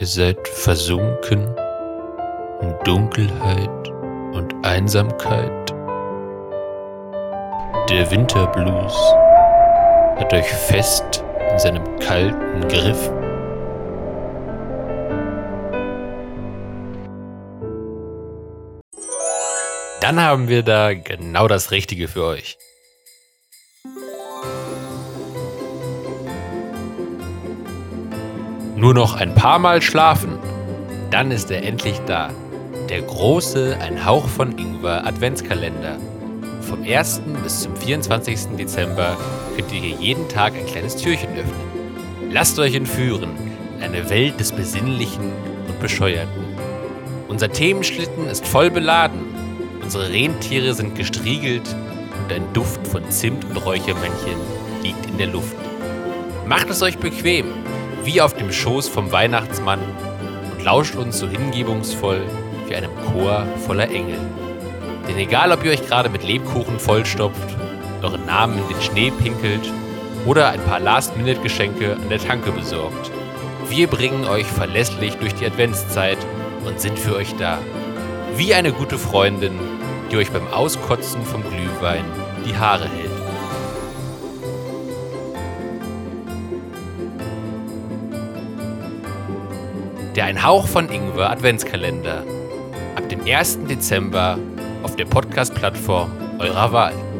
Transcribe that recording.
Ihr seid versunken in Dunkelheit und Einsamkeit. Der Winterblues hat euch fest in seinem kalten Griff. Dann haben wir da genau das Richtige für euch. Nur noch ein paar Mal schlafen, dann ist er endlich da. Der große Ein Hauch von Ingwer Adventskalender. Vom 1. bis zum 24. Dezember könnt ihr hier jeden Tag ein kleines Türchen öffnen. Lasst euch entführen in eine Welt des Besinnlichen und Bescheuerten. Unser Themenschlitten ist voll beladen. Unsere Rentiere sind gestriegelt und ein Duft von Zimt und Räuchermännchen liegt in der Luft. Macht es euch bequem wie auf dem Schoß vom Weihnachtsmann und lauscht uns so hingebungsvoll wie einem Chor voller Engel. Denn egal, ob ihr euch gerade mit Lebkuchen vollstopft, euren Namen in den Schnee pinkelt oder ein paar Last-Minute-Geschenke an der Tanke besorgt, wir bringen euch verlässlich durch die Adventszeit und sind für euch da. Wie eine gute Freundin, die euch beim Auskotzen vom Glühwein die Haare hält. Der Ein Hauch von Ingwer Adventskalender. Ab dem 1. Dezember auf der Podcast-Plattform eurer Wahl.